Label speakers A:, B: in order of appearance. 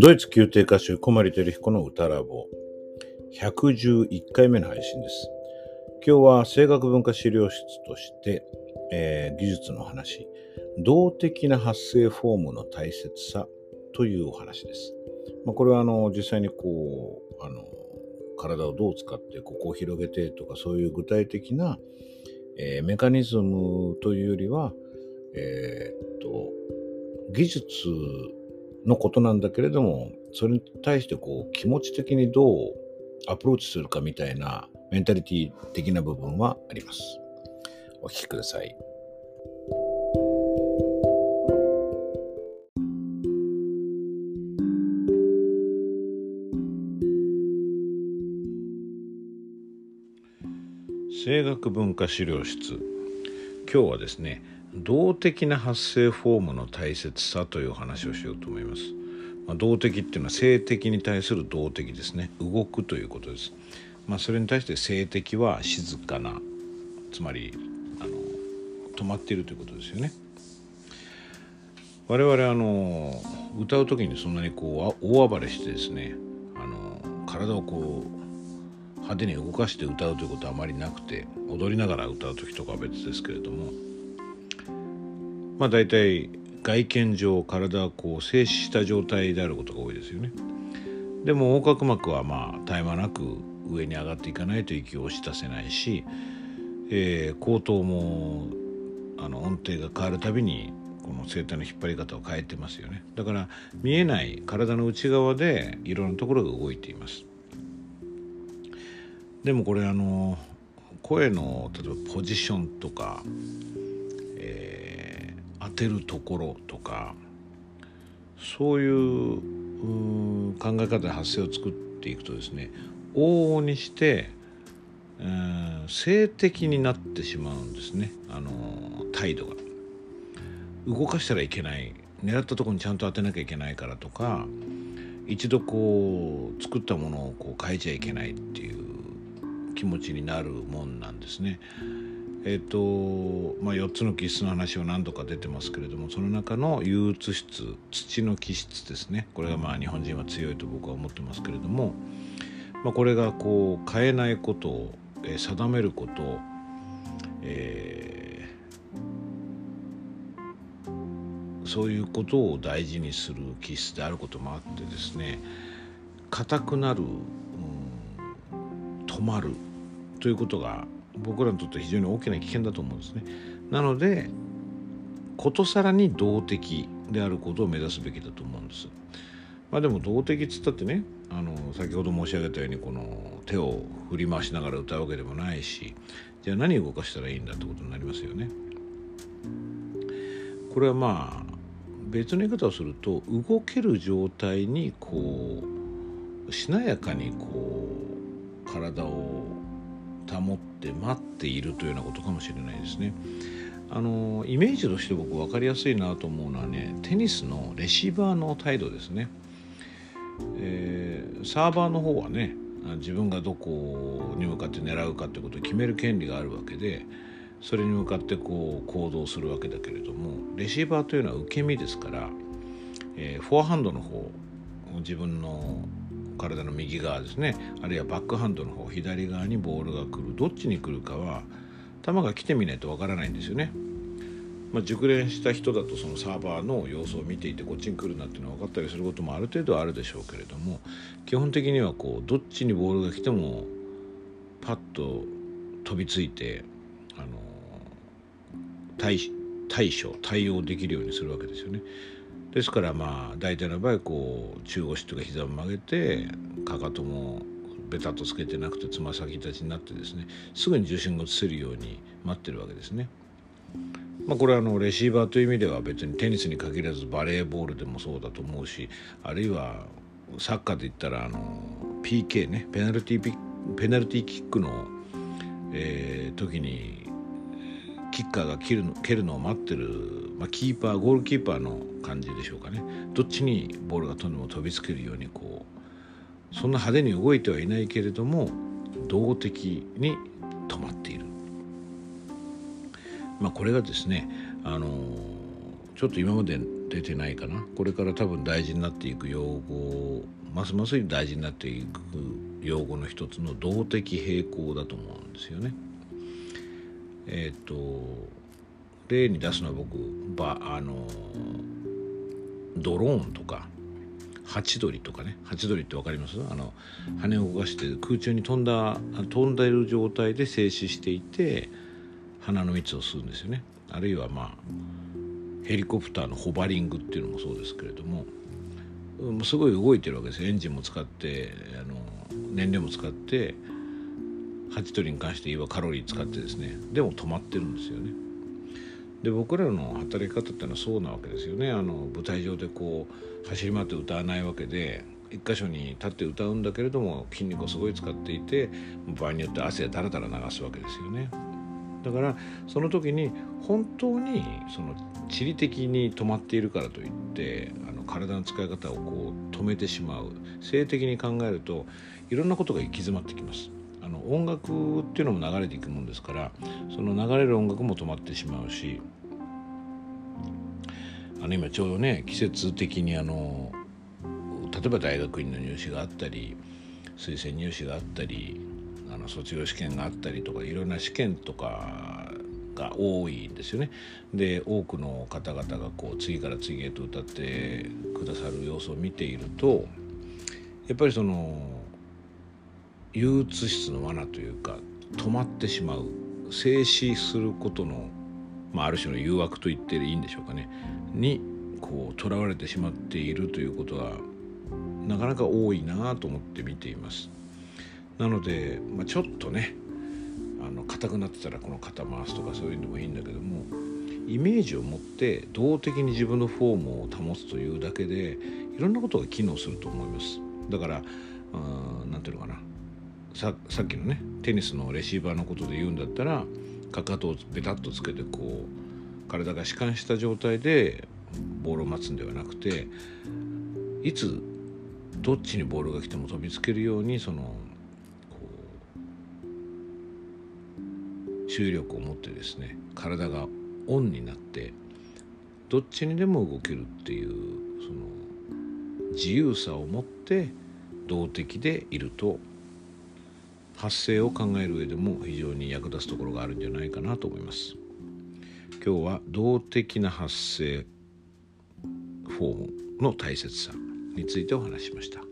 A: ドイツ宮廷歌手小森照彦の歌ラボ111回目の配信です。今日は声楽文化資料室として、えー、技術の話、動的な発声フォームの大切さというお話です。まあ、これはあの実際にこうあの体をどう使ってここを広げてとかそういう具体的な、えー、メカニズムというよりは、えー、っと技術のことなんだけれどもそれに対してこう気持ち的にどうアプローチするかみたいなメンタリティ的な部分はあります。お聞きください。声楽文化資料室今日はですね動的な発声フォームの大切さという話をしようと思います、まあ、動的っていうのは性的に対する動的ですね。動くということです、まあ、それに対して性的は静かなつまりあの止まっているということですよね。我々あの歌う時にそんなにこう大暴れしてですねあの体をこう派手に動かして歌うということはあまりなくて踊りながら歌う時とかは別ですけれどもまあ大体外見上体はこう静止した状態であることが多いですよね。でも横隔膜はまあ絶え間なく上に上がっていかないと息を押し出せないし、えー、口頭もあの音程が変わるたびにこの声帯の引っ張り方を変えてますよねだから見えない体の内側でいろんなところが動いていますでもこれあの声の例えばポジションとか、えー、当てるところとかそういう考え方で発声を作っていくとですね往々にして、えー、性的になってしまうんですねあの態度が。動かしたらいけない狙ったとこにちゃんと当てなきゃいけないからとか一度こう作ったものをこう変えちゃいけないっていう気持ちになるもんなんですね。えーとまあ、4つの気質の話は何度か出てますけれどもその中の憂鬱質土の気質ですね。これがまあ日本人は強いと僕は思ってますけれども、まあ、これがこう変えないことを、え、定めること、えー、そういうことを大事にする気質であることもあってですね硬くなる、うん、止まるということが僕らにとって非常に大きな危険だと思うんですね。なのでことさらに動的であることを目指すべきだと思うんです。まあでも動的っつったってねあの先ほど申し上げたようにこの手を振り回しながら歌うわけでもないしじゃあ何を動かしたらいいんだってことになりますよね。これはまあ別の言い方をすると動ける状態にこうしなやかにこう体を保って待っているというようなことかもしれないですね。あのイメージとして僕分かりやすいなと思うのはねテニスのレシーバーの態度ですね、えー、サーバーの方はね自分がどこに向かって狙うかということを決める権利があるわけでそれに向かってこう行動するわけだけれどもレシーバーというのは受け身ですから、えー、フォアハンドの方自分の体の右側ですねあるいはバックハンドの方左側にボールが来るどっちに来るかは球が来てみないとわからないんですよね。まあ、熟練した人だとそのサーバーの様子を見ていてこっちに来るなっていうのは分かったりすることもある程度あるでしょうけれども基本的にはこうどっちにボールが来てもパッと飛びついてあの対対処対応できるようにするわけですよね。ですからまあ大体の場合こう中腰とか膝を曲げてかかともベタッとつけてなくてつま先立ちになってですねすぐに重心が移せるように待ってるわけですね。まあ、これはあのレシーバーという意味では別にテニスに限らずバレーボールでもそうだと思うしあるいはサッカーで言ったらあの PK ねペナルティペナルティキックの、えー、時にキッカーが蹴るの蹴るのを待ってる、まあ、キーパーゴールキーパーの感じでしょうかね。どっちにボールが飛んでも飛びつけるようにこうそんな派手に動いてはいないけれども動的に止まっている、まあ、これがですねあのちょっと今まで出てないかな。これから多分大事になっていく用語ますます大事になっていく用語の一つの動的平衡だと思うんですよね。えっ、ー、と例に出すのは僕ばあのドローンとかハチドリとかね。ハチドリって分かります？あの羽を動かして空中に飛んだ飛んでる状態で静止していて花の蜜を吸うんですよね。あるいはまあヘリコプターのホバリングっていうのもそうですけれどもすごい動いてるわけですエンジンも使ってあの燃料も使ってハチドリに関して言えばカロリー使ってですねでも止まってるんですよね。で僕らの働き方っていうのはそうなわけですよね。あの舞台上でこう走り回って歌わないわけで一箇所に立って歌うんだけれども筋肉をすごい使っていて場合によって汗だらだら流すわけですよね。だからその時に本当にその地理的に止まっているからといってあの体の使い方をこう止めてしまう。性的に考えるといろんなことが行き詰まってきます。あの音楽っていうのも流れていくもんですからその流れる音楽も止まってしまうしあの今ちょうどね季節的にあの例えば大学院の入試があったり推薦入試があったりあの卒業試験があったりとかいろんな試験とかが多いんですよね。で多くの方々がこう次から次へと歌ってくださる様子を見ているとやっぱりその憂鬱室の罠というか止まってしまう静止することの、まあ、ある種の誘惑と言っていいんでしょうかねにこうとらわれてしまっているということはなかなか多いなと思って見ています。なので、まあ、ちょっとねあの硬くなってたらこの肩回すとかそういうのもいいんだけどもイメージを持って動的に自分のフォームを保つというだけでいろんなことが機能すると思います。だから何ていうのかなささっきのねテニスのレシーバーのことで言うんだったらかかとをベタッとつけてこう体が弛緩した状態でボールを待つんではなくていつどっちにボールが来ても飛びつけるようにそのこう注意力を持ってですね体がオンになってどっちにでも動けるっていうその自由さを持って動的でいると発声を考える上でも非常に役立つところがあるんじゃないかなと思います。今日は動的な発声フォームの大切さについてお話ししました。